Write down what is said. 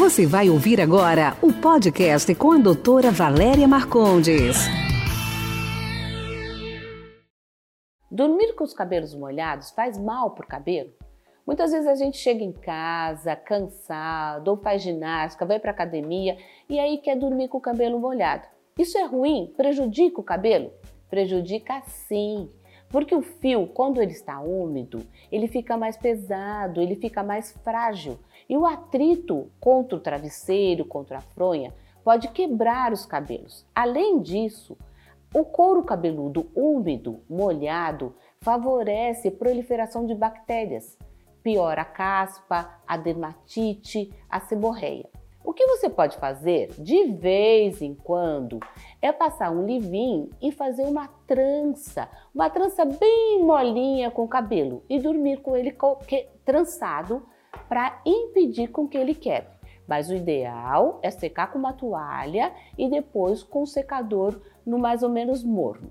Você vai ouvir agora o podcast com a doutora Valéria Marcondes. Dormir com os cabelos molhados faz mal para o cabelo? Muitas vezes a gente chega em casa cansado, ou faz ginástica, vai para academia e aí quer dormir com o cabelo molhado. Isso é ruim? Prejudica o cabelo? Prejudica sim. Porque o fio, quando ele está úmido, ele fica mais pesado, ele fica mais frágil. E o atrito contra o travesseiro, contra a fronha, pode quebrar os cabelos. Além disso, o couro cabeludo úmido, molhado, favorece a proliferação de bactérias. Piora a caspa, a dermatite, a seborreia. O que você pode fazer de vez em quando é passar um livinho e fazer uma trança, uma trança bem molinha com o cabelo e dormir com ele trançado para impedir com que ele quebre. Mas o ideal é secar com uma toalha e depois com o secador no mais ou menos morno.